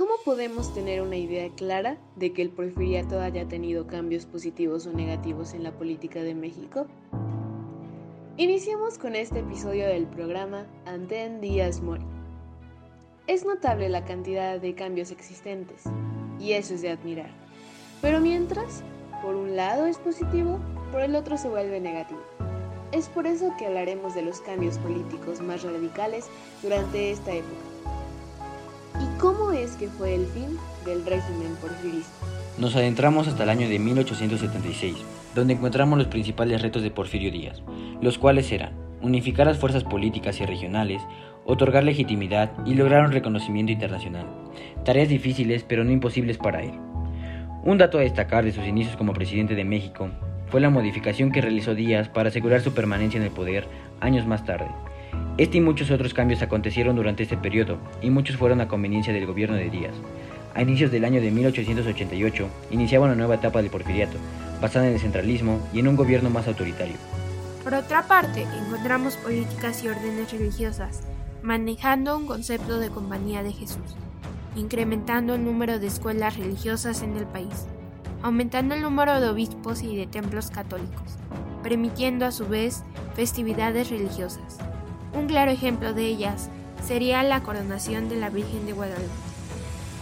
¿Cómo podemos tener una idea clara de que el porfiriato haya tenido cambios positivos o negativos en la política de México? Iniciamos con este episodio del programa Antén Díaz Mori. Es notable la cantidad de cambios existentes, y eso es de admirar. Pero mientras, por un lado es positivo, por el otro se vuelve negativo. Es por eso que hablaremos de los cambios políticos más radicales durante esta época ¿Y cómo es que fue el fin del régimen porfirista? Nos adentramos hasta el año de 1876, donde encontramos los principales retos de Porfirio Díaz, los cuales eran unificar las fuerzas políticas y regionales, otorgar legitimidad y lograr un reconocimiento internacional. Tareas difíciles pero no imposibles para él. Un dato a destacar de sus inicios como presidente de México fue la modificación que realizó Díaz para asegurar su permanencia en el poder años más tarde. Este y muchos otros cambios acontecieron durante este periodo, y muchos fueron a conveniencia del gobierno de Díaz. A inicios del año de 1888 iniciaba una nueva etapa del porfiriato, basada en el centralismo y en un gobierno más autoritario. Por otra parte, encontramos políticas y órdenes religiosas, manejando un concepto de compañía de Jesús, incrementando el número de escuelas religiosas en el país, aumentando el número de obispos y de templos católicos, permitiendo a su vez festividades religiosas. Un claro ejemplo de ellas sería la coronación de la Virgen de Guadalupe.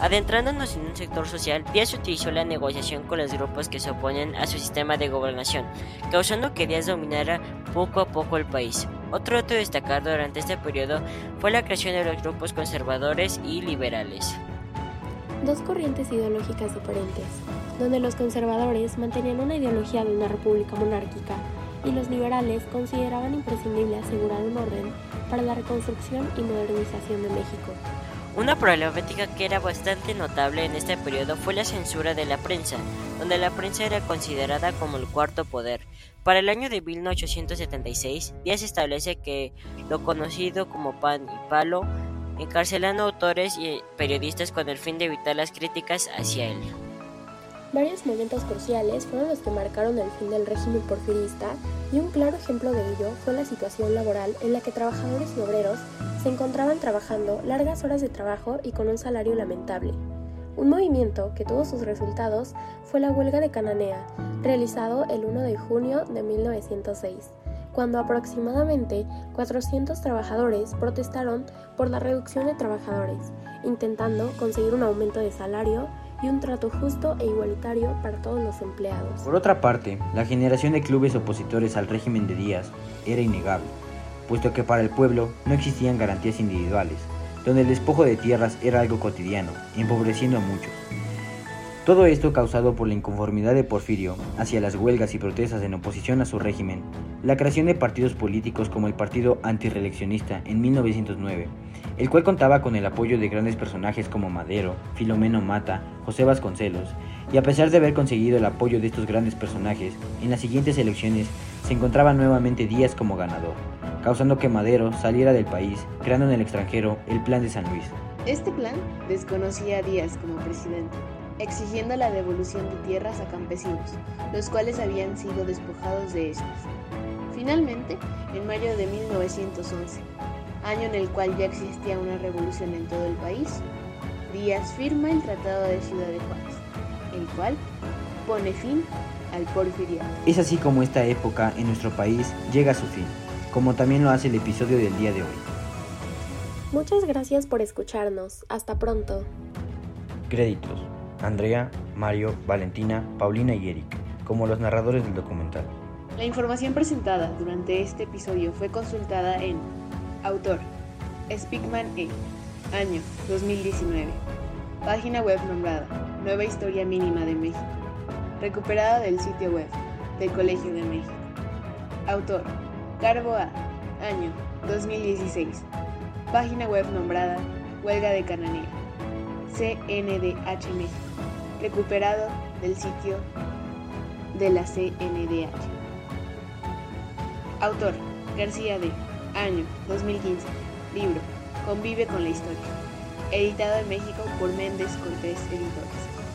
Adentrándonos en un sector social, Díaz utilizó la negociación con los grupos que se oponen a su sistema de gobernación, causando que Díaz dominara poco a poco el país. Otro hecho destacado durante este periodo fue la creación de los grupos conservadores y liberales. Dos corrientes ideológicas diferentes, donde los conservadores mantenían una ideología de una república monárquica y los liberales consideraban imprescindible asegurar un orden para la reconstrucción y modernización de México. Una problemática que era bastante notable en este periodo fue la censura de la prensa, donde la prensa era considerada como el cuarto poder. Para el año de 1876, Díaz establece que lo conocido como pan y palo encarcelando autores y periodistas con el fin de evitar las críticas hacia él. Varios momentos cruciales fueron los que marcaron el fin del régimen porfirista y un claro ejemplo de ello fue la situación laboral en la que trabajadores y obreros se encontraban trabajando largas horas de trabajo y con un salario lamentable. Un movimiento que tuvo sus resultados fue la huelga de Cananea, realizado el 1 de junio de 1906, cuando aproximadamente 400 trabajadores protestaron por la reducción de trabajadores, intentando conseguir un aumento de salario y un trato justo e igualitario para todos los empleados. Por otra parte, la generación de clubes opositores al régimen de Díaz era innegable, puesto que para el pueblo no existían garantías individuales, donde el despojo de tierras era algo cotidiano, empobreciendo a muchos. Todo esto causado por la inconformidad de Porfirio hacia las huelgas y protestas en oposición a su régimen, la creación de partidos políticos como el Partido Antireleccionista en 1909, el cual contaba con el apoyo de grandes personajes como Madero, Filomeno Mata, José Vasconcelos, y a pesar de haber conseguido el apoyo de estos grandes personajes, en las siguientes elecciones se encontraba nuevamente Díaz como ganador, causando que Madero saliera del país, creando en el extranjero el Plan de San Luis. Este plan desconocía a Díaz como presidente exigiendo la devolución de tierras a campesinos, los cuales habían sido despojados de estas. Finalmente, en mayo de 1911, año en el cual ya existía una revolución en todo el país, Díaz firma el Tratado de Ciudad de Juárez, el cual pone fin al porfiriato. Es así como esta época en nuestro país llega a su fin, como también lo hace el episodio del día de hoy. Muchas gracias por escucharnos. Hasta pronto. Créditos. Andrea, Mario, Valentina, Paulina y Eric, como los narradores del documental. La información presentada durante este episodio fue consultada en Autor, Speakman E, año 2019, página web nombrada Nueva Historia Mínima de México, recuperada del sitio web del Colegio de México. Autor, Carbo A, año 2016, página web nombrada Huelga de Cananea, CNDH México recuperado del sitio de la CNDH. Autor, García D. Año 2015. Libro, Convive con la historia. Editado en México por Méndez Cortés Editores.